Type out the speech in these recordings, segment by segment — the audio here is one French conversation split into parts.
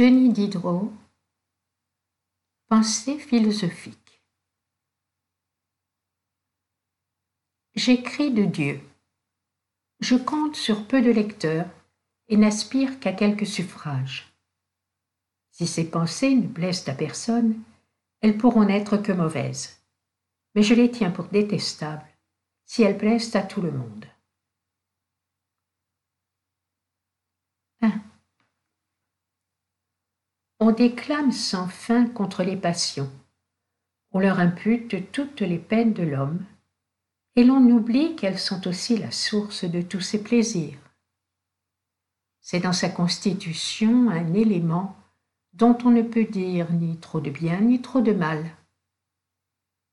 Denis Diderot Pensée philosophique J'écris de Dieu. Je compte sur peu de lecteurs et n'aspire qu'à quelques suffrages. Si ces pensées ne plaisent à personne, elles pourront n'être que mauvaises, mais je les tiens pour détestables si elles plaisent à tout le monde. On déclame sans fin contre les passions, on leur impute toutes les peines de l'homme, et l'on oublie qu'elles sont aussi la source de tous ses plaisirs. C'est dans sa constitution un élément dont on ne peut dire ni trop de bien ni trop de mal.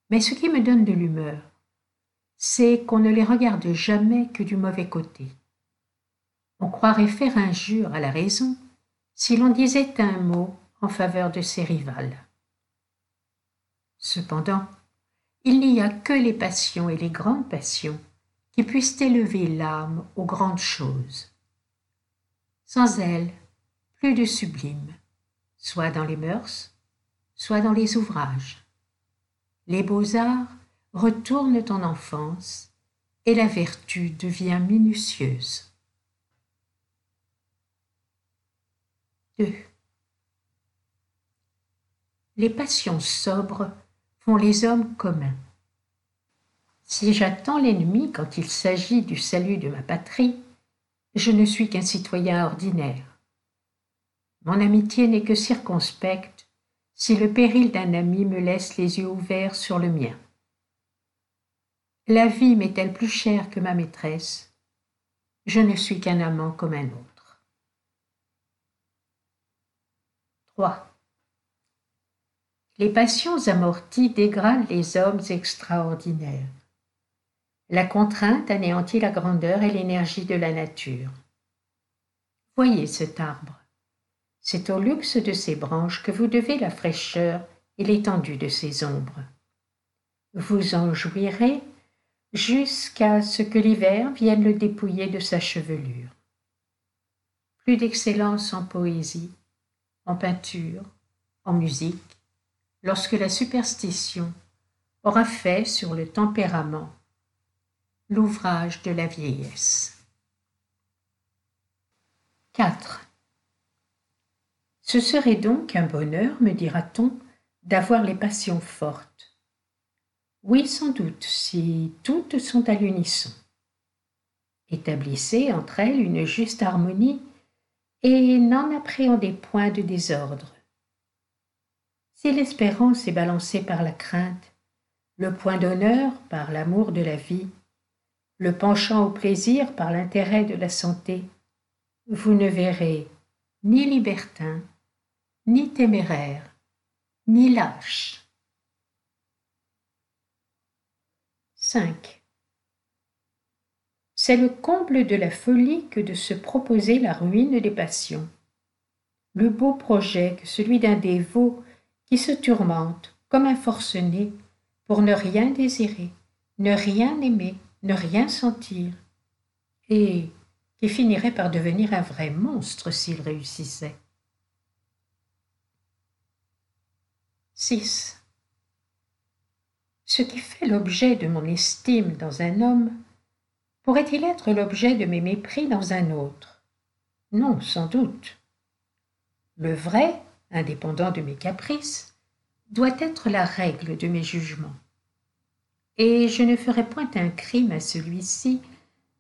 Mais ce qui me donne de l'humeur, c'est qu'on ne les regarde jamais que du mauvais côté. On croirait faire injure à la raison si l'on disait un mot en faveur de ses rivales. Cependant, il n'y a que les passions et les grandes passions qui puissent élever l'âme aux grandes choses. Sans elles, plus de sublime, soit dans les mœurs, soit dans les ouvrages. Les beaux-arts retournent en enfance et la vertu devient minutieuse. 2. Les passions sobres font les hommes communs. Si j'attends l'ennemi quand il s'agit du salut de ma patrie, je ne suis qu'un citoyen ordinaire. Mon amitié n'est que circonspecte si le péril d'un ami me laisse les yeux ouverts sur le mien. La vie m'est-elle plus chère que ma maîtresse? Je ne suis qu'un amant comme un autre. 3. Les passions amorties dégradent les hommes extraordinaires. La contrainte anéantit la grandeur et l'énergie de la nature. Voyez cet arbre. C'est au luxe de ses branches que vous devez la fraîcheur et l'étendue de ses ombres. Vous en jouirez jusqu'à ce que l'hiver vienne le dépouiller de sa chevelure. Plus d'excellence en poésie, en peinture, en musique, lorsque la superstition aura fait sur le tempérament l'ouvrage de la vieillesse. 4. Ce serait donc un bonheur, me dira-t-on, d'avoir les passions fortes. Oui, sans doute, si toutes sont à l'unisson. Établissez entre elles une juste harmonie et n'en appréhendez point de désordre. Si l'espérance est balancée par la crainte, le point d'honneur par l'amour de la vie, le penchant au plaisir par l'intérêt de la santé, vous ne verrez ni libertin, ni téméraire, ni lâche. 5. C'est le comble de la folie que de se proposer la ruine des passions. Le beau projet que celui d'un dévot qui se tourmente comme un forcené pour ne rien désirer, ne rien aimer, ne rien sentir, et qui finirait par devenir un vrai monstre s'il réussissait. 6. Ce qui fait l'objet de mon estime dans un homme pourrait-il être l'objet de mes mépris dans un autre? Non, sans doute. Le vrai, indépendant de mes caprices, doit être la règle de mes jugements. Et je ne ferai point un crime à celui-ci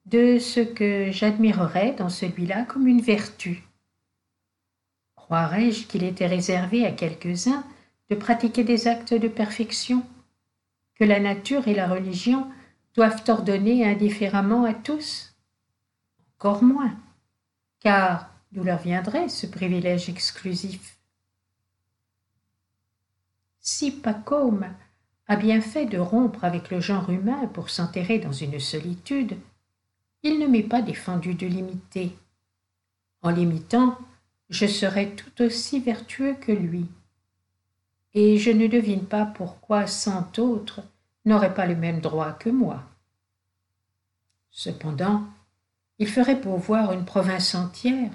de ce que j'admirerais dans celui-là comme une vertu. Croirais-je qu'il était réservé à quelques-uns de pratiquer des actes de perfection, que la nature et la religion doivent ordonner indifféremment à tous Encore moins, car d'où leur viendrait ce privilège exclusif? Si Pacôme a bien fait de rompre avec le genre humain pour s'enterrer dans une solitude, il ne m'est pas défendu de l'imiter. En l'imitant, je serais tout aussi vertueux que lui. Et je ne devine pas pourquoi cent autres n'aurait pas le même droit que moi. Cependant, il ferait pour voir une province entière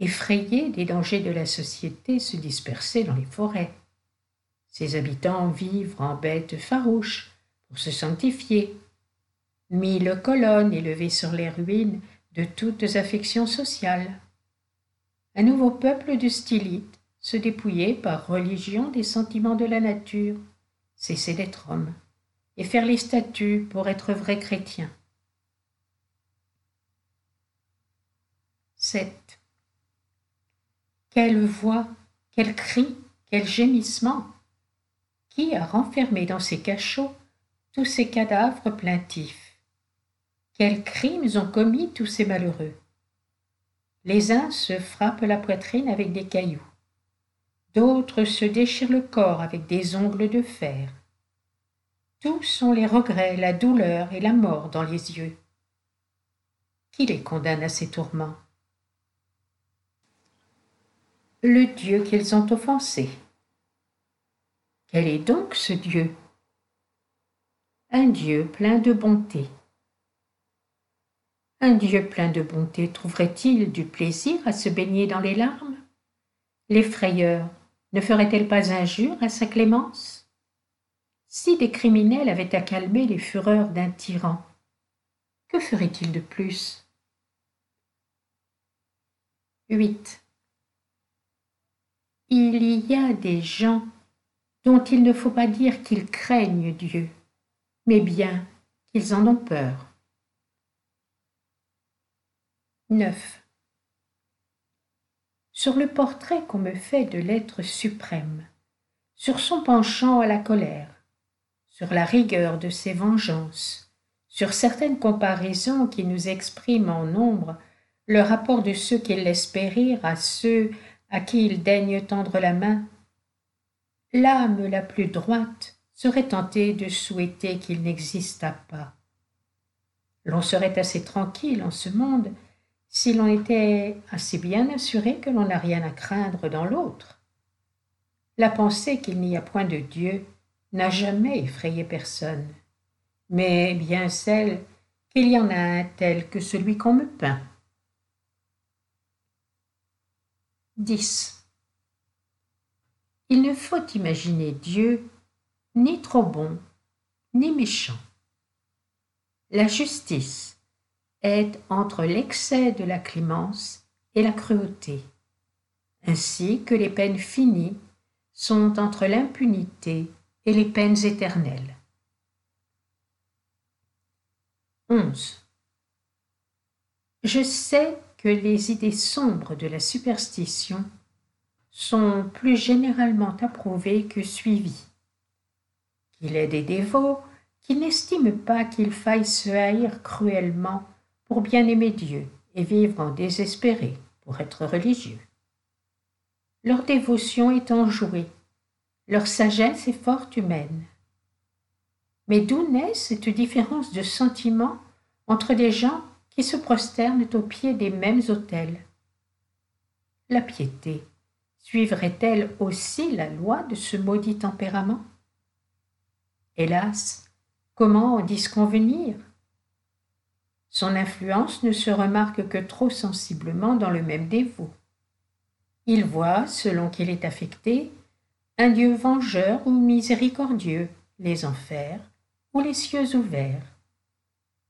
effrayés des dangers de la société, se dispersaient dans les forêts. Ses habitants vivent en bêtes farouches pour se sanctifier. Mille colonnes élevées sur les ruines de toutes affections sociales. Un nouveau peuple de stylites se dépouiller par religion des sentiments de la nature, cesser d'être homme, et faire les statuts pour être vrai chrétien. 7. Quelle voix, quel cri, quel gémissement? Qui a renfermé dans ses cachots tous ces cadavres plaintifs? Quels crimes ont commis tous ces malheureux? Les uns se frappent la poitrine avec des cailloux, d'autres se déchirent le corps avec des ongles de fer. Tous sont les regrets, la douleur et la mort dans les yeux. Qui les condamne à ces tourments? Le Dieu qu'ils ont offensé. Quel est donc ce Dieu? Un Dieu plein de bonté. Un Dieu plein de bonté trouverait-il du plaisir à se baigner dans les larmes? Les frayeurs ne feraient-elles pas injure à sa clémence? Si des criminels avaient à calmer les fureurs d'un tyran, que ferait-il de plus? 8. Il y a des gens dont il ne faut pas dire qu'ils craignent Dieu, mais bien qu'ils en ont peur. 9. Sur le portrait qu'on me fait de l'être suprême, sur son penchant à la colère, sur la rigueur de ses vengeances, sur certaines comparaisons qui nous expriment en nombre le rapport de ceux qui laissent périr à ceux à qui il daigne tendre la main, l'âme la plus droite serait tentée de souhaiter qu'il n'existât pas. L'on serait assez tranquille en ce monde si l'on était assez bien assuré que l'on n'a rien à craindre dans l'autre. La pensée qu'il n'y a point de Dieu n'a jamais effrayé personne, mais bien celle qu'il y en a un tel que celui qu'on me peint. 10. Il ne faut imaginer Dieu ni trop bon, ni méchant. La justice est entre l'excès de la clémence et la cruauté, ainsi que les peines finies sont entre l'impunité et les peines éternelles. 11. Je sais les idées sombres de la superstition sont plus généralement approuvées que suivies, qu'il est des dévots qui n'estiment pas qu'il faille se haïr cruellement pour bien aimer Dieu et vivre en désespéré pour être religieux. Leur dévotion est enjouée, leur sagesse est fort humaine. Mais d'où naît cette différence de sentiment entre des gens qui se prosternent aux pieds des mêmes autels. La piété suivrait-elle aussi la loi de ce maudit tempérament? Hélas, comment en disconvenir? Son influence ne se remarque que trop sensiblement dans le même dévot. Il voit, selon qu'il est affecté, un Dieu vengeur ou miséricordieux, les enfers ou les cieux ouverts.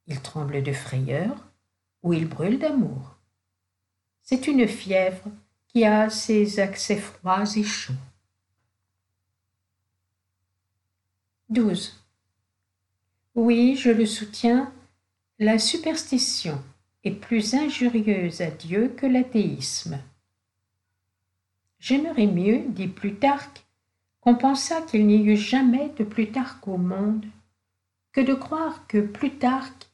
Il tremble de frayeur, où il brûle d'amour. C'est une fièvre qui a ses accès froids et chauds. 12. Oui, je le soutiens, la superstition est plus injurieuse à Dieu que l'athéisme. J'aimerais mieux, dit Plutarque, qu'on pensât qu'il n'y eut jamais de Plutarque au monde, que de croire que Plutarque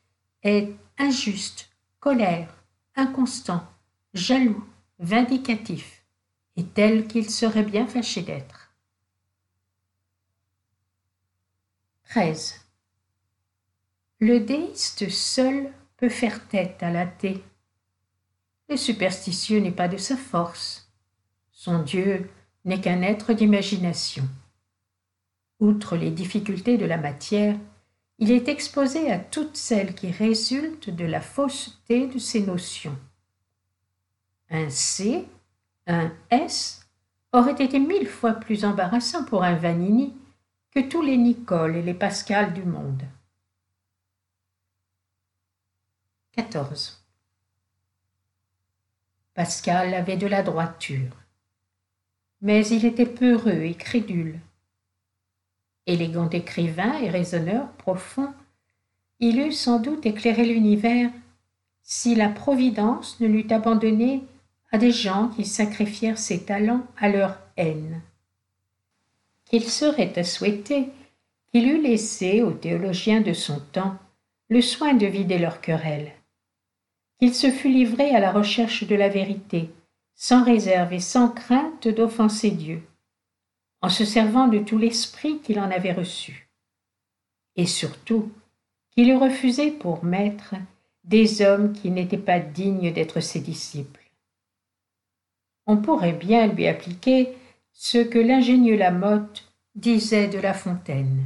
est injuste colère, inconstant, jaloux, vindicatif, et tel qu'il serait bien fâché d'être. 13. Le déiste seul peut faire tête à l'athée. Le superstitieux n'est pas de sa force. Son Dieu n'est qu'un être d'imagination. Outre les difficultés de la matière, il est exposé à toutes celles qui résultent de la fausseté de ses notions. un C, un S aurait été mille fois plus embarrassant pour un Vanini que tous les Nicole et les Pascal du monde. 14. Pascal avait de la droiture, mais il était peureux et crédule. Élégant écrivain et raisonneur profond, il eût sans doute éclairé l'univers si la Providence ne l'eût abandonné à des gens qui sacrifièrent ses talents à leur haine. Qu'il serait à souhaiter qu'il eût laissé aux théologiens de son temps le soin de vider leurs querelles, qu'il se fût livré à la recherche de la vérité, sans réserve et sans crainte d'offenser Dieu, en se servant de tout l'esprit qu'il en avait reçu, et surtout qu'il eût refusé pour maître des hommes qui n'étaient pas dignes d'être ses disciples on pourrait bien lui appliquer ce que l'ingénieux Lamotte disait de La Fontaine.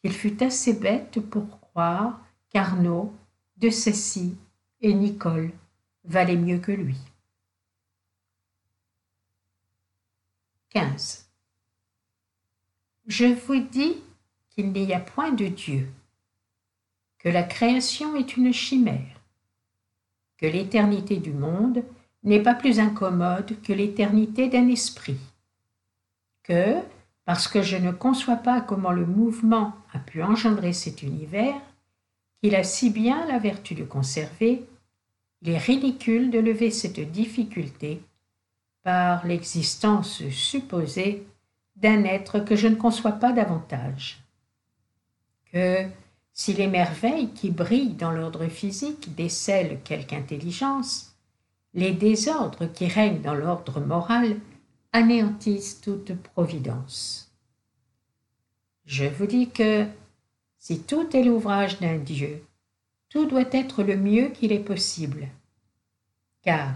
Qu'il fut assez bête pour croire qu'Arnaud, De Cessy et Nicole valaient mieux que lui. 15. Je vous dis qu'il n'y a point de Dieu, que la création est une chimère, que l'éternité du monde n'est pas plus incommode que l'éternité d'un esprit, que, parce que je ne conçois pas comment le mouvement a pu engendrer cet univers, qu'il a si bien la vertu de conserver, il est ridicule de lever cette difficulté par l'existence supposée d'un être que je ne conçois pas davantage. Que, si les merveilles qui brillent dans l'ordre physique décèlent quelque intelligence, les désordres qui règnent dans l'ordre moral anéantissent toute providence. Je vous dis que si tout est l'ouvrage d'un Dieu, tout doit être le mieux qu'il est possible. Car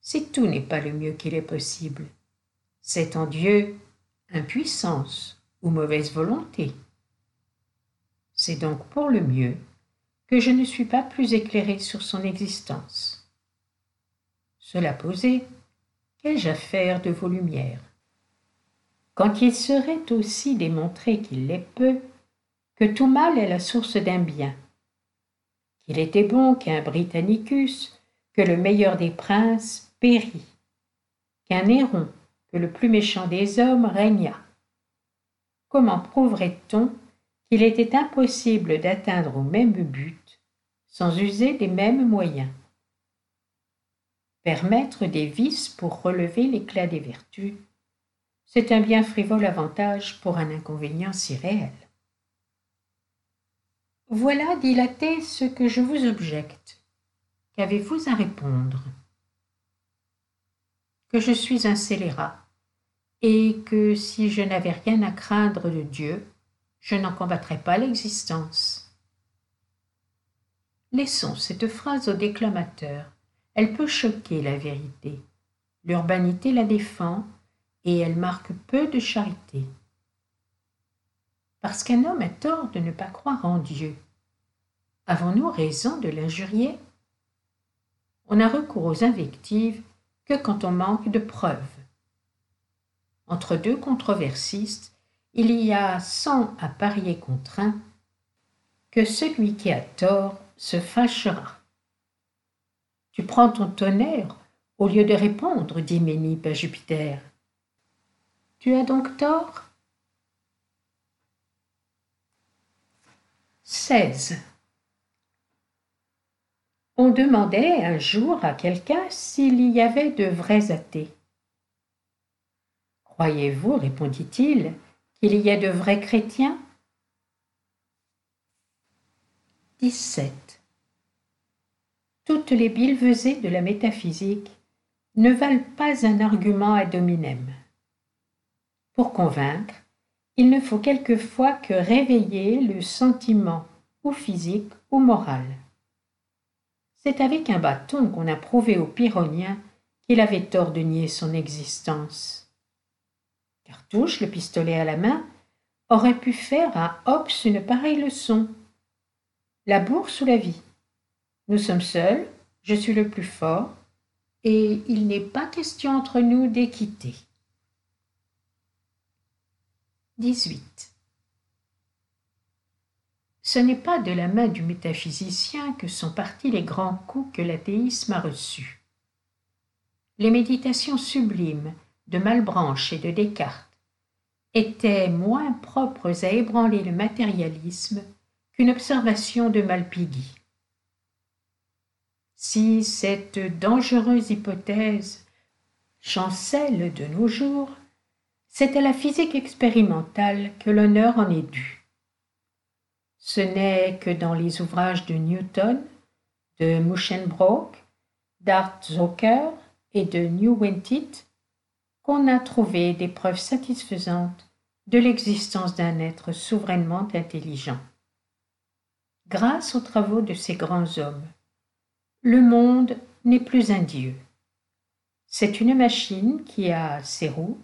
si tout n'est pas le mieux qu'il est possible, c'est en Dieu impuissance ou mauvaise volonté. C'est donc pour le mieux que je ne suis pas plus éclairé sur son existence. Cela posé, qu'ai-je à faire de vos lumières? Quand il serait aussi démontré qu'il l'est peu, que tout mal est la source d'un bien, qu'il était bon qu'un Britannicus, que le meilleur des princes, périt, qu'un Néron, le plus méchant des hommes, régna. Comment prouverait-on qu'il était impossible d'atteindre au même but sans user des mêmes moyens? Permettre des vices pour relever l'éclat des vertus, c'est un bien frivole avantage pour un inconvénient si réel. Voilà dilaté ce que je vous objecte. Qu'avez-vous à répondre? Que je suis un scélérat, et que si je n'avais rien à craindre de Dieu, je n'en combattrais pas l'existence. Laissons cette phrase au déclamateur elle peut choquer la vérité. L'urbanité la défend et elle marque peu de charité. Parce qu'un homme a tort de ne pas croire en Dieu, avons-nous raison de l'injurier? On n'a recours aux invectives que quand on manque de preuves. Entre deux controversistes, il y a sans à parier contre un que celui qui a tort se fâchera. Tu prends ton tonnerre au lieu de répondre, dit Ménippe à Jupiter. Tu as donc tort? 16. On demandait un jour à quelqu'un s'il y avait de vrais athées. Croyez-vous, répondit-il, qu'il y ait de vrais chrétiens? 17 toutes les billevesées de la métaphysique ne valent pas un argument ad hominem. Pour convaincre, il ne faut quelquefois que réveiller le sentiment ou physique ou moral. C'est avec un bâton qu'on a prouvé au Pyrrhonien qu'il avait tort de nier son existence. Cartouche, le pistolet à la main, aurait pu faire à Hobbes une pareille leçon. La bourse ou la vie nous sommes seuls, je suis le plus fort, et il n'est pas question entre nous d'équité. 18. Ce n'est pas de la main du métaphysicien que sont partis les grands coups que l'athéisme a reçus. Les méditations sublimes de Malbranche et de Descartes étaient moins propres à ébranler le matérialisme qu'une observation de Malpighi. Si cette dangereuse hypothèse chancelle de nos jours, c'est à la physique expérimentale que l'honneur en est dû. Ce n'est que dans les ouvrages de Newton, de Muschenbroek, d'Art Zucker et de Neuwintit qu'on a trouvé des preuves satisfaisantes de l'existence d'un être souverainement intelligent. Grâce aux travaux de ces grands hommes, le monde n'est plus un dieu. C'est une machine qui a ses roues,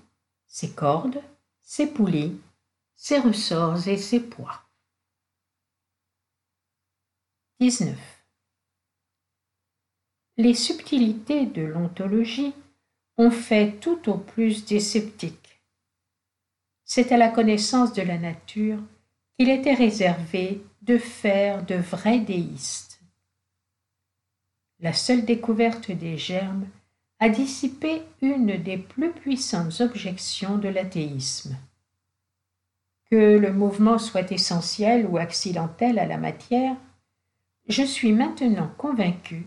ses cordes, ses poulies, ses ressorts et ses poids. Les subtilités de l'ontologie ont fait tout au plus des sceptiques. C'est à la connaissance de la nature qu'il était réservé de faire de vrais déistes. La seule découverte des germes a dissipé une des plus puissantes objections de l'athéisme. Que le mouvement soit essentiel ou accidentel à la matière, je suis maintenant convaincu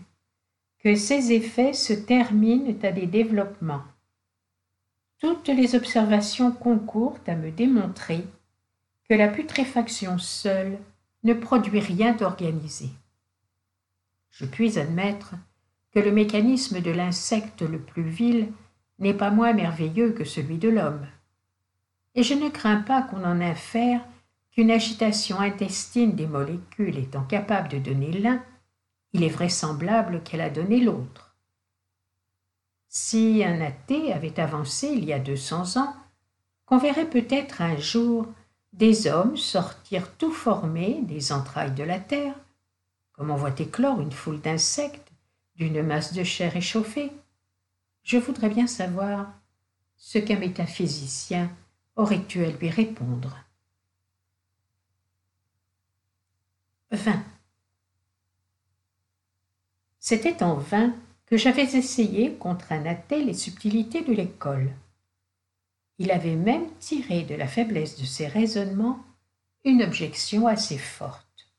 que ces effets se terminent à des développements. Toutes les observations concourent à me démontrer que la putréfaction seule ne produit rien d'organisé. Je puis admettre que le mécanisme de l'insecte le plus vil n'est pas moins merveilleux que celui de l'homme. Et je ne crains pas qu'on en infère qu'une agitation intestine des molécules étant capable de donner l'un, il est vraisemblable qu'elle a donné l'autre. Si un athée avait avancé il y a deux cents ans, qu'on verrait peut-être un jour des hommes sortir tout formés des entrailles de la terre, comme on voit éclore une foule d'insectes d'une masse de chair échauffée, je voudrais bien savoir ce qu'un métaphysicien aurait eu à lui répondre. C'était en vain que j'avais essayé contre un athée les subtilités de l'école. Il avait même tiré de la faiblesse de ses raisonnements une objection assez forte.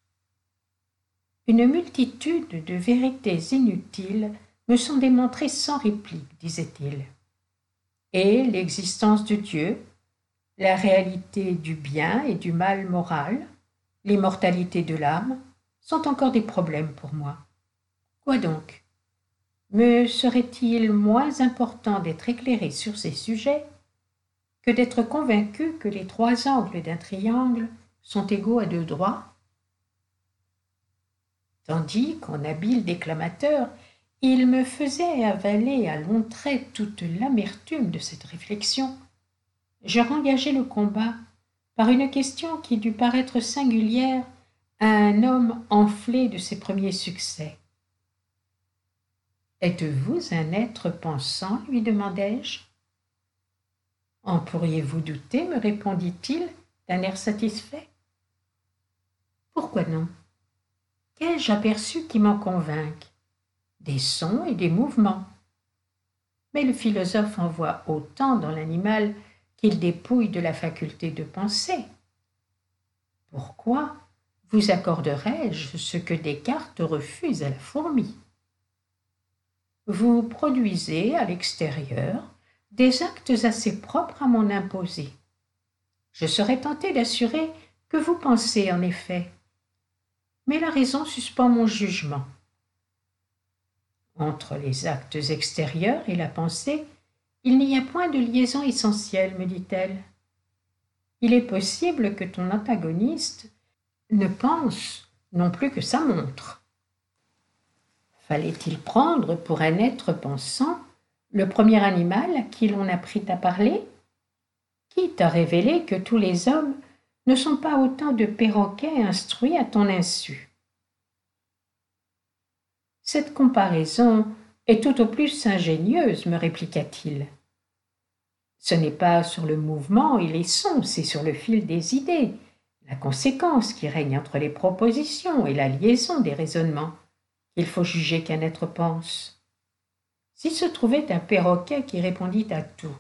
Une multitude de vérités inutiles me sont démontrées sans réplique, disait-il. Et l'existence de Dieu, la réalité du bien et du mal moral, l'immortalité de l'âme, sont encore des problèmes pour moi. Quoi donc? Me serait-il moins important d'être éclairé sur ces sujets que d'être convaincu que les trois angles d'un triangle sont égaux à deux droits? Tandis qu'en habile déclamateur, il me faisait avaler à longs traits toute l'amertume de cette réflexion, je rengageai le combat par une question qui dut paraître singulière à un homme enflé de ses premiers succès. Êtes-vous un être pensant lui demandai-je. En pourriez-vous douter me répondit-il d'un air satisfait? Pourquoi non? Qu'ai-je aperçu qui m'en convainque Des sons et des mouvements. Mais le philosophe en voit autant dans l'animal qu'il dépouille de la faculté de penser. Pourquoi vous accorderais-je ce que Descartes refuse à la fourmi? Vous produisez à l'extérieur des actes assez propres à m'en imposer. Je serais tenté d'assurer que vous pensez en effet, mais la raison suspend mon jugement. Entre les actes extérieurs et la pensée, il n'y a point de liaison essentielle, me dit-elle. Il est possible que ton antagoniste ne pense non plus que sa montre. Fallait-il prendre pour un être pensant le premier animal à qui l'on apprit à parler? Qui t'a révélé que tous les hommes ne sont pas autant de perroquets instruits à ton insu. Cette comparaison est tout au plus ingénieuse, me répliqua-t-il. Ce n'est pas sur le mouvement et les sons, c'est sur le fil des idées, la conséquence qui règne entre les propositions et la liaison des raisonnements, qu'il faut juger qu'un être pense. S'il se trouvait un perroquet qui répondit à tout,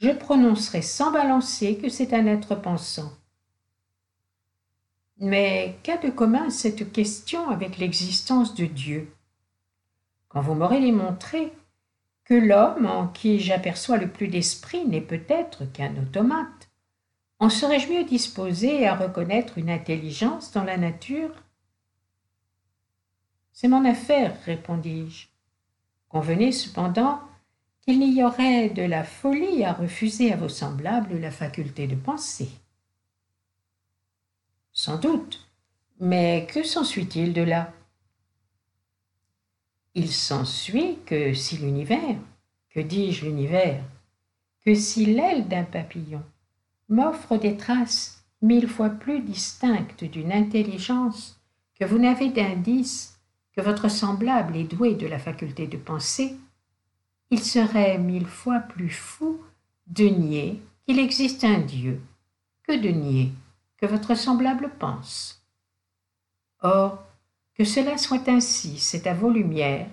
je prononcerais sans balancer que c'est un être pensant. Mais qu'a de commun cette question avec l'existence de Dieu? Quand vous m'aurez démontré que l'homme en qui j'aperçois le plus d'esprit n'est peut-être qu'un automate, en serais-je mieux disposé à reconnaître une intelligence dans la nature C'est mon affaire, répondis-je. Convenez cependant qu'il n'y aurait de la folie à refuser à vos semblables la faculté de penser. Sans doute, mais que s'ensuit-il de là? Il s'ensuit que si l'univers, que dis-je l'univers, que si l'aile d'un papillon m'offre des traces mille fois plus distinctes d'une intelligence que vous n'avez d'indice que votre semblable est doué de la faculté de penser, il serait mille fois plus fou de nier qu'il existe un Dieu que de nier que votre semblable pense. Or, que cela soit ainsi, c'est à vos lumières,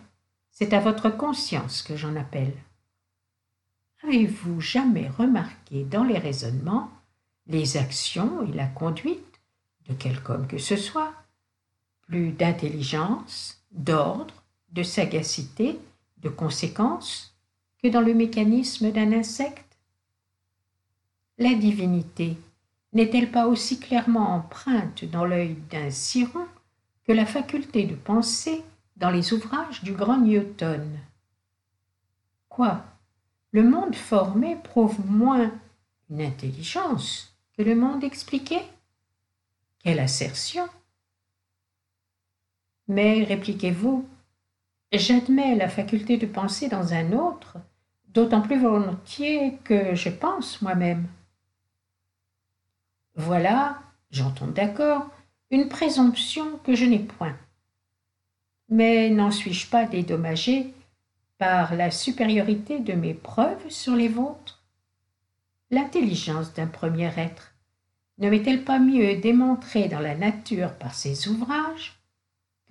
c'est à votre conscience que j'en appelle. Avez-vous jamais remarqué dans les raisonnements les actions et la conduite de quelque homme que ce soit plus d'intelligence, d'ordre, de sagacité, de conséquence que dans le mécanisme d'un insecte. La divinité n'est-elle pas aussi clairement empreinte dans l'œil d'un ciron que la faculté de penser dans les ouvrages du grand Newton? Quoi? Le monde formé prouve moins une intelligence que le monde expliqué? Quelle assertion Mais, répliquez-vous, j'admets la faculté de penser dans un autre d'autant plus volontiers que je pense moi-même. Voilà, j'entends d'accord, une présomption que je n'ai point. Mais n'en suis-je pas dédommagé par la supériorité de mes preuves sur les vôtres? L'intelligence d'un premier être ne m'est-elle pas mieux démontrée dans la nature par ses ouvrages?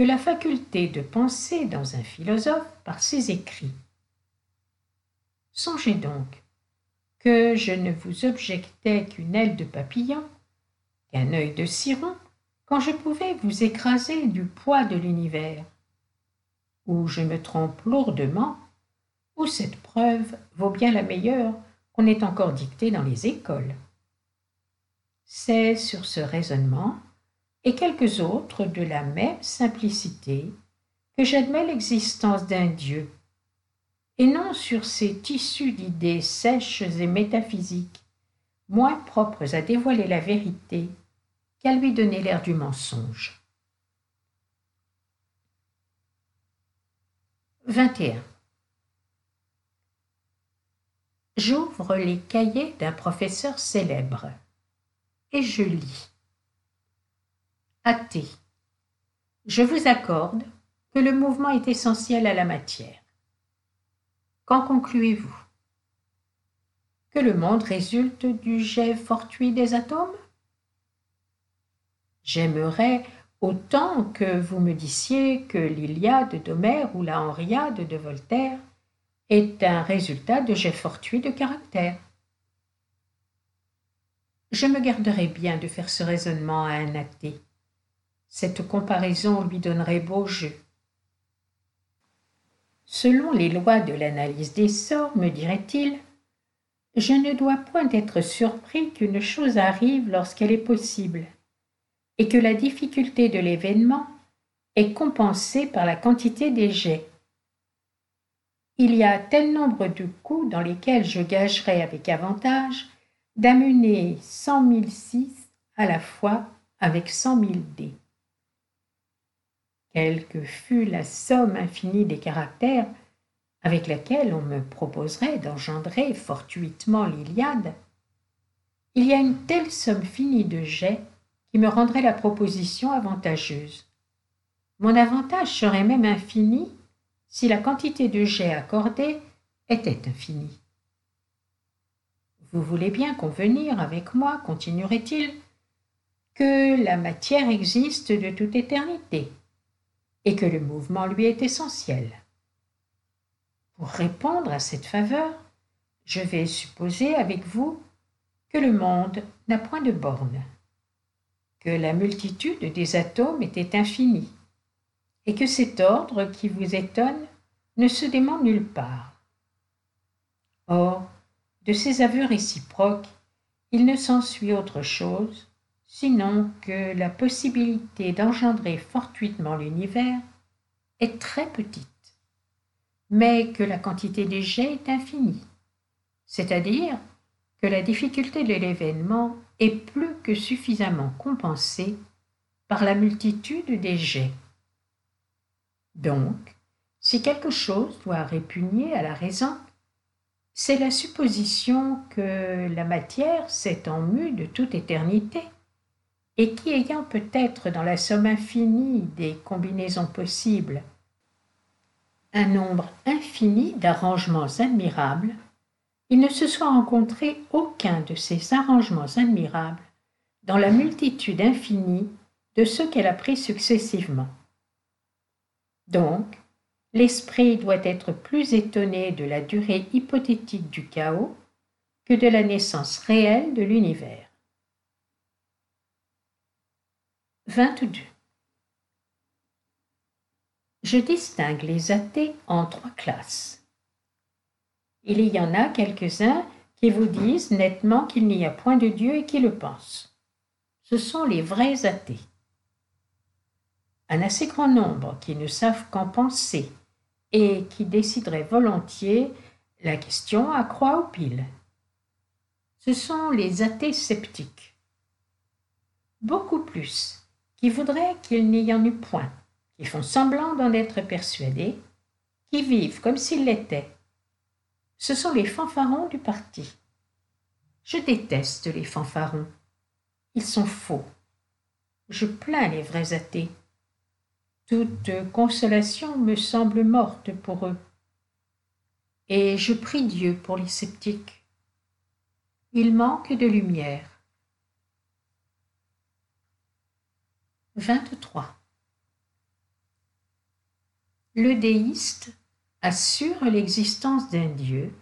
La faculté de penser dans un philosophe par ses écrits Songez donc que je ne vous objectais qu'une aile de papillon, qu'un œil de ciron, quand je pouvais vous écraser du poids de l'univers. Ou je me trompe lourdement, ou cette preuve vaut bien la meilleure qu'on ait encore dictée dans les écoles. C'est sur ce raisonnement, et quelques autres de la même simplicité, que j'admets l'existence d'un Dieu et non sur ces tissus d'idées sèches et métaphysiques, moins propres à dévoiler la vérité qu'à lui donner l'air du mensonge. 21. J'ouvre les cahiers d'un professeur célèbre et je lis. Athée. Je vous accorde que le mouvement est essentiel à la matière. Qu'en concluez-vous? Que le monde résulte du jet fortuit des atomes? J'aimerais autant que vous me disiez que l'Iliade d'Homère ou la Henriade de Voltaire est un résultat de jet fortuit de caractère. Je me garderais bien de faire ce raisonnement à un athée. Cette comparaison lui donnerait beau jeu. Selon les lois de l'analyse des sorts, me dirait-il, je ne dois point être surpris qu'une chose arrive lorsqu'elle est possible, et que la difficulté de l'événement est compensée par la quantité des jets. Il y a tel nombre de coups dans lesquels je gagerais avec avantage d'amener cent mille six à la fois avec cent mille dés quelle que fût la somme infinie des caractères avec laquelle on me proposerait d'engendrer fortuitement l'Iliade, il y a une telle somme finie de jets qui me rendrait la proposition avantageuse. Mon avantage serait même infini si la quantité de jet accordée était infinie. Vous voulez bien convenir avec moi, continuerait-il, que la matière existe de toute éternité et que le mouvement lui est essentiel. Pour répondre à cette faveur, je vais supposer avec vous que le monde n'a point de borne, que la multitude des atomes était infinie, et que cet ordre qui vous étonne ne se dément nulle part. Or, de ces aveux réciproques, il ne s'ensuit autre chose, sinon que la possibilité d'engendrer fortuitement l'univers est très petite, mais que la quantité des jets est infinie, c'est-à-dire que la difficulté de l'événement est plus que suffisamment compensée par la multitude des jets. Donc, si quelque chose doit répugner à la raison, c'est la supposition que la matière s'est en mue de toute éternité, et qui ayant peut-être dans la somme infinie des combinaisons possibles un nombre infini d'arrangements admirables, il ne se soit rencontré aucun de ces arrangements admirables dans la multitude infinie de ceux qu'elle a pris successivement. Donc, l'esprit doit être plus étonné de la durée hypothétique du chaos que de la naissance réelle de l'univers. 22. Je distingue les athées en trois classes. Il y en a quelques-uns qui vous disent nettement qu'il n'y a point de Dieu et qui le pensent. Ce sont les vrais athées. Un assez grand nombre qui ne savent qu'en penser et qui déciderait volontiers la question à croix ou pile. Ce sont les athées sceptiques. Beaucoup plus, qui voudraient qu'il n'y en eût point, qui font semblant d'en être persuadés, qui vivent comme s'ils l'étaient. Ce sont les fanfarons du parti. Je déteste les fanfarons. Ils sont faux. Je plains les vrais athées toute consolation me semble morte pour eux. Et je prie Dieu pour les sceptiques. Il manque de lumière. 23. Le déiste assure l'existence d'un Dieu,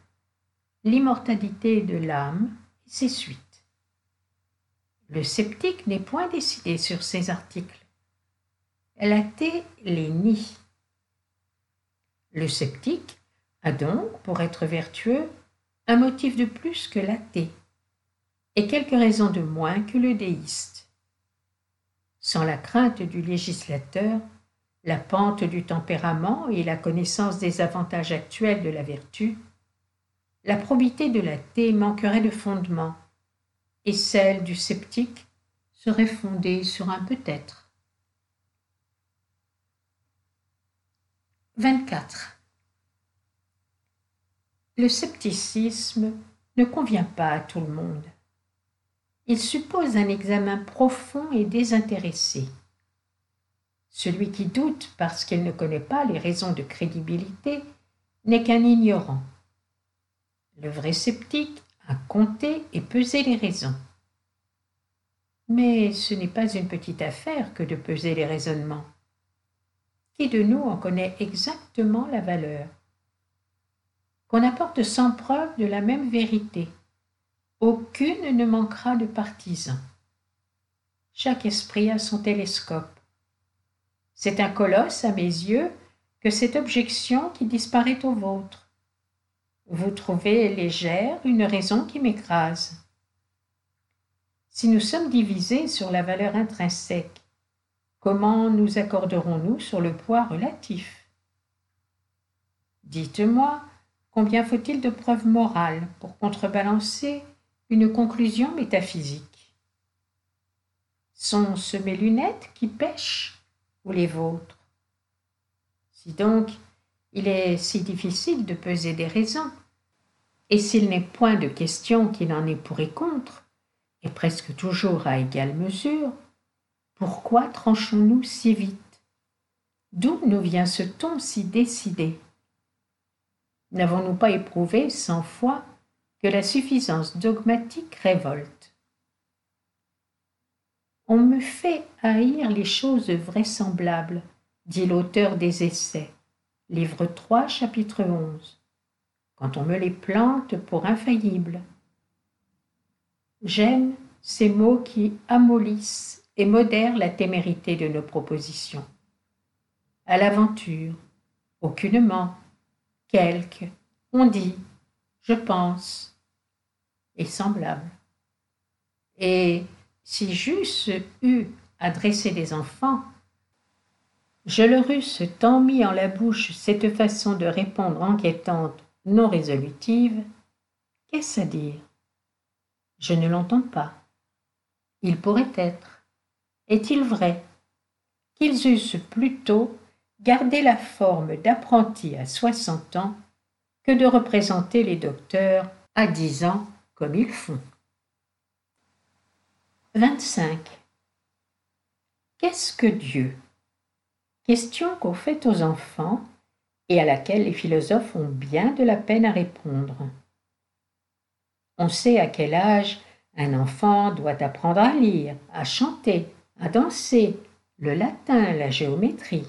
l'immortalité de l'âme et ses suites. Le sceptique n'est point décidé sur ces articles l'athée les nie. Le sceptique a donc, pour être vertueux, un motif de plus que l'athée, et quelques raisons de moins que le déiste. Sans la crainte du législateur, la pente du tempérament et la connaissance des avantages actuels de la vertu, la probité de l'athée manquerait de fondement, et celle du sceptique serait fondée sur un peut-être. 24. Le scepticisme ne convient pas à tout le monde. Il suppose un examen profond et désintéressé. Celui qui doute parce qu'il ne connaît pas les raisons de crédibilité n'est qu'un ignorant. Le vrai sceptique a compté et pesé les raisons. Mais ce n'est pas une petite affaire que de peser les raisonnements. Qui de nous en connaît exactement la valeur? Qu'on apporte sans preuve de la même vérité. Aucune ne manquera de partisan. Chaque esprit a son télescope. C'est un colosse à mes yeux que cette objection qui disparaît au vôtre. Vous trouvez légère une raison qui m'écrase. Si nous sommes divisés sur la valeur intrinsèque, Comment nous accorderons-nous sur le poids relatif? Dites-moi, combien faut-il de preuves morales pour contrebalancer une conclusion métaphysique. Sont-ce mes lunettes qui pêchent ou les vôtres? Si donc il est si difficile de peser des raisons, et s'il n'est point de question qu'il en ait pour et contre, et presque toujours à égale mesure, pourquoi tranchons-nous si vite? D'où nous vient ce ton si décidé? N'avons-nous pas éprouvé cent fois que la suffisance dogmatique révolte On me fait haïr les choses vraisemblables, dit l'auteur des Essais, livre 3, chapitre 11, quand on me les plante pour infaillibles. J'aime ces mots qui amollissent et modèrent la témérité de nos propositions. À l'aventure, aucunement, quelque, on dit, je pense, et semblable. Et si j'eusse eu à dresser des enfants, je leur eusse tant mis en la bouche cette façon de répondre inquiétante, non résolutive, qu'est-ce à dire? Je ne l'entends pas. Il pourrait être. Est-il vrai qu'ils eussent plutôt gardé la forme d'apprentis à soixante ans que de représenter les docteurs à dix ans comme ils font. 25. Qu'est-ce que Dieu? Question qu'on fait aux enfants et à laquelle les philosophes ont bien de la peine à répondre. On sait à quel âge un enfant doit apprendre à lire, à chanter, à danser, le latin, la géométrie.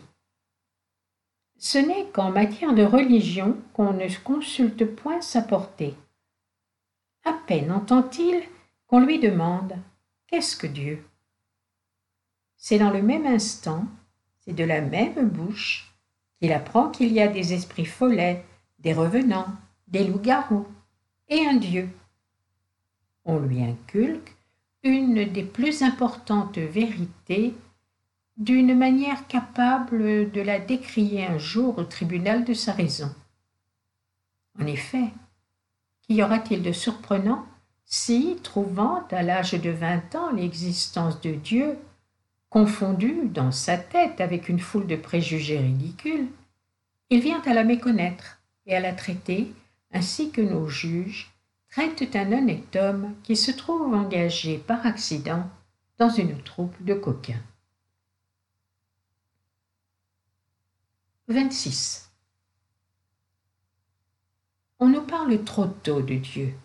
Ce n'est qu'en matière de religion qu'on ne consulte point sa portée. À peine entend-il qu'on lui demande Qu'est-ce que Dieu? C'est dans le même instant c'est de la même bouche qu'il apprend qu'il y a des esprits follets, des revenants, des loups-garous et un Dieu. On lui inculque une des plus importantes vérités d'une manière capable de la décrier un jour au tribunal de sa raison. En effet, qu'y aura-t-il de surprenant si, trouvant à l'âge de vingt ans l'existence de Dieu confondu dans sa tête avec une foule de préjugés ridicules, il vient à la méconnaître et à la traiter ainsi que nos juges traitent un honnête homme qui se trouve engagé par accident dans une troupe de coquins. 26. On nous parle trop tôt de Dieu.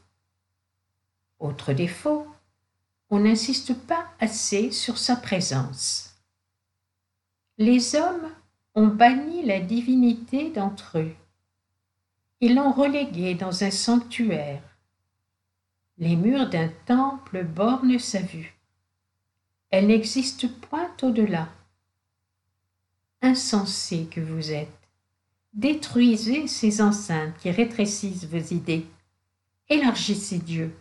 Autre défaut, on n'insiste pas assez sur sa présence. Les hommes ont banni la divinité d'entre eux. Ils l'ont reléguée dans un sanctuaire. Les murs d'un temple bornent sa vue. Elle n'existe point au-delà. Insensés que vous êtes, détruisez ces enceintes qui rétrécissent vos idées. Élargissez Dieu.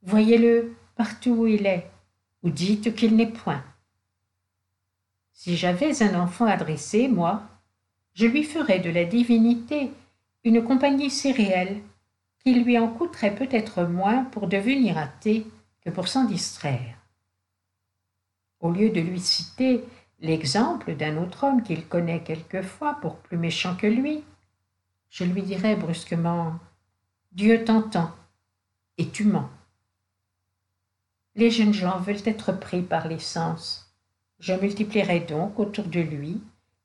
Voyez-le partout où il est, ou dites qu'il n'est point. Si j'avais un enfant adressé, moi, je lui ferais de la divinité une compagnie si réelle qu'il lui en coûterait peut-être moins pour devenir athée que pour s'en distraire. Au lieu de lui citer l'exemple d'un autre homme qu'il connaît quelquefois pour plus méchant que lui, je lui dirais brusquement Dieu t'entend et tu mens. Les jeunes gens veulent être pris par les sens. Je multiplierai donc autour de lui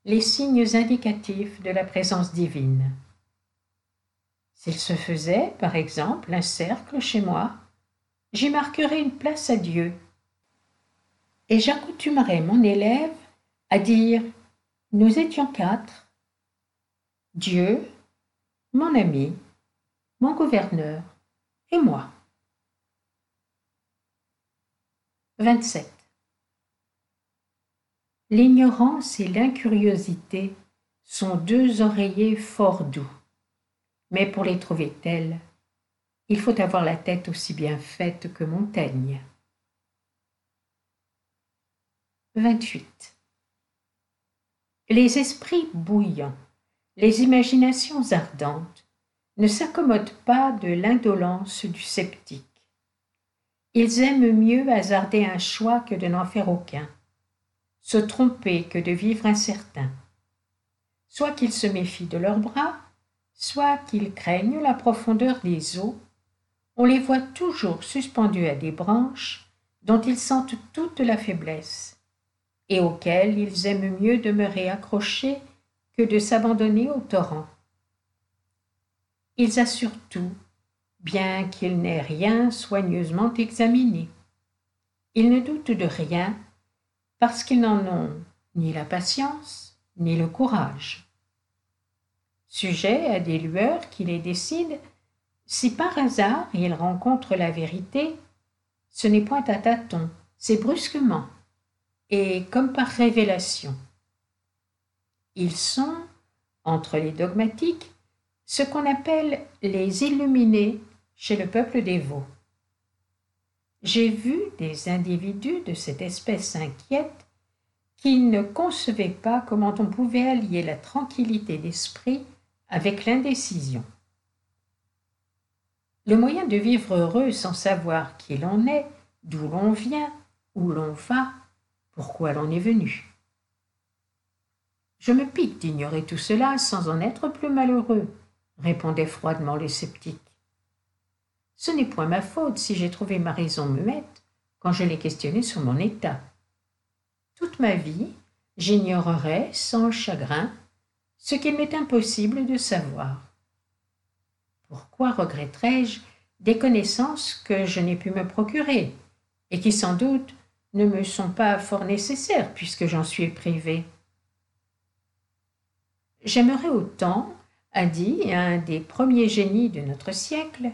les signes indicatifs de la présence divine. S'il se faisait, par exemple, un cercle chez moi, j'y marquerais une place à Dieu. Et j'accoutumerais mon élève à dire Nous étions quatre. Dieu, mon ami, mon gouverneur et moi. 27. L'ignorance et l'incuriosité sont deux oreillers fort doux, mais pour les trouver tels, il faut avoir la tête aussi bien faite que Montaigne. 28. Les esprits bouillants, les imaginations ardentes ne s'accommodent pas de l'indolence du sceptique. Ils aiment mieux hasarder un choix que de n'en faire aucun, se tromper que de vivre incertain. Soit qu'ils se méfient de leurs bras, soit qu'ils craignent la profondeur des eaux, on les voit toujours suspendus à des branches dont ils sentent toute la faiblesse, et auxquelles ils aiment mieux demeurer accrochés que de s'abandonner au torrent. Ils assurent tout, bien qu'ils n'aient rien soigneusement examiné. Ils ne doutent de rien parce qu'ils n'en ont ni la patience ni le courage. Sujet à des lueurs qui les décident, si par hasard ils rencontrent la vérité, ce n'est point à tâtons, c'est brusquement, et comme par révélation. Ils sont, entre les dogmatiques, ce qu'on appelle les illuminés chez le peuple dévot. J'ai vu des individus de cette espèce inquiète qui ne concevaient pas comment on pouvait allier la tranquillité d'esprit avec l'indécision. Le moyen de vivre heureux sans savoir qui l'on est, d'où l'on vient, où l'on va, pourquoi l'on est venu. Je me pique d'ignorer tout cela sans en être plus malheureux, répondait froidement le sceptique. Ce n'est point ma faute si j'ai trouvé ma raison muette quand je l'ai questionnée sur mon état. Toute ma vie, j'ignorerai sans chagrin ce qu'il m'est impossible de savoir. Pourquoi regretterais-je des connaissances que je n'ai pu me procurer et qui sans doute ne me sont pas fort nécessaires puisque j'en suis privé J'aimerais autant, a dit un des premiers génies de notre siècle,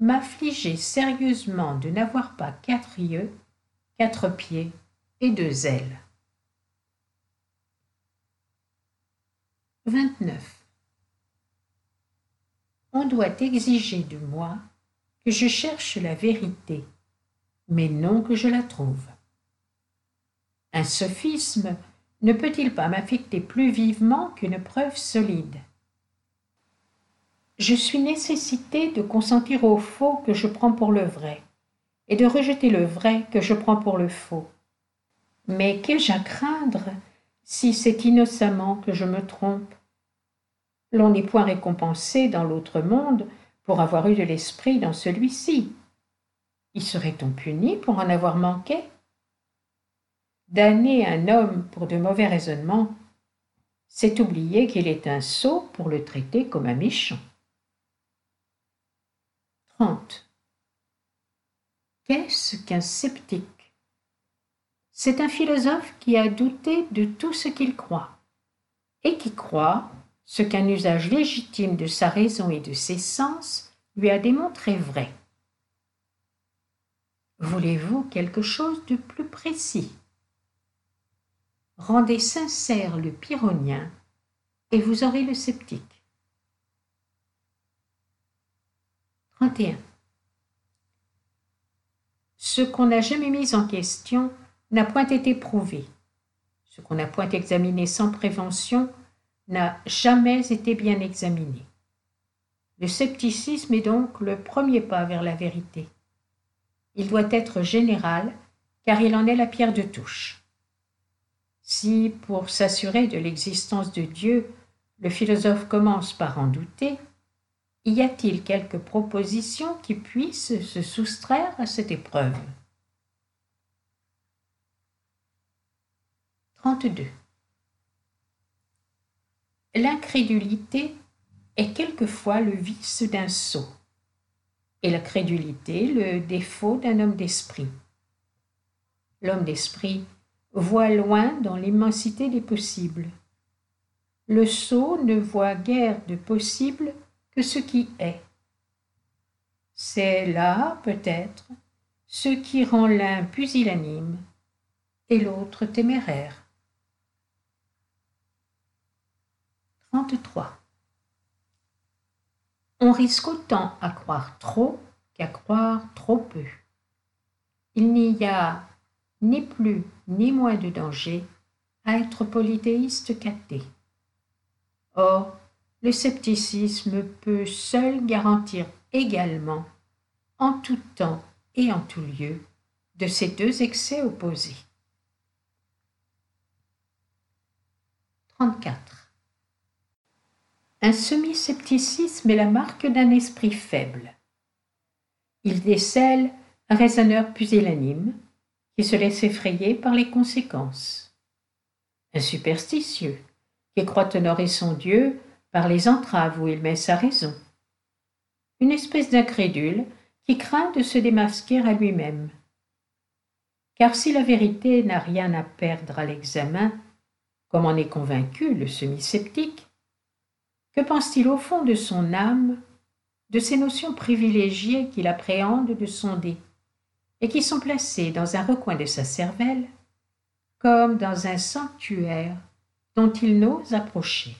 m'affliger sérieusement de n'avoir pas quatre yeux, quatre pieds et deux ailes. 29. On doit exiger de moi que je cherche la vérité, mais non que je la trouve. Un sophisme ne peut-il pas m'affecter plus vivement qu'une preuve solide? Je suis nécessité de consentir au faux que je prends pour le vrai, et de rejeter le vrai que je prends pour le faux. Mais qu'ai-je à craindre si c'est innocemment que je me trompe? L'on n'est point récompensé dans l'autre monde pour avoir eu de l'esprit dans celui-ci. Y serait-on puni pour en avoir manqué Damner un homme pour de mauvais raisonnements, c'est oublier qu'il est un sot pour le traiter comme un méchant. Qu'est-ce qu'un sceptique? C'est un philosophe qui a douté de tout ce qu'il croit, et qui croit ce qu'un usage légitime de sa raison et de ses sens lui a démontré vrai. Voulez-vous quelque chose de plus précis? Rendez sincère le pyrrhonien et vous aurez le sceptique. 31. Ce qu'on n'a jamais mis en question n'a point été prouvé. Ce qu'on n'a point examiné sans prévention n'a jamais été bien examiné. Le scepticisme est donc le premier pas vers la vérité. Il doit être général, car il en est la pierre de touche. Si, pour s'assurer de l'existence de Dieu, le philosophe commence par en douter, y a-t-il quelque proposition qui puisse se soustraire à cette épreuve? 32. L'incrédulité est quelquefois le vice d'un sot, et la crédulité le défaut d'un homme d'esprit. L'homme d'esprit voit loin dans l'immensité des possibles. Le sot ne voit guère de possible que ce qui est. C'est là, peut-être, ce qui rend l'un pusillanime et l'autre téméraire. 33. Risque autant à croire trop qu'à croire trop peu. Il n'y a ni plus ni moins de danger à être polythéiste qu'athée. Or, le scepticisme peut seul garantir également, en tout temps et en tout lieu, de ces deux excès opposés. 34. Un semi-scepticisme est la marque d'un esprit faible. Il décèle un raisonneur pusillanime qui se laisse effrayer par les conséquences. Un superstitieux qui croit honorer son Dieu par les entraves où il met sa raison. Une espèce d'incrédule qui craint de se démasquer à lui-même. Car si la vérité n'a rien à perdre à l'examen, comme en est convaincu le semi-sceptique, que pense-t-il au fond de son âme de ces notions privilégiées qu'il appréhende de sonder et qui sont placées dans un recoin de sa cervelle comme dans un sanctuaire dont il n'ose approcher?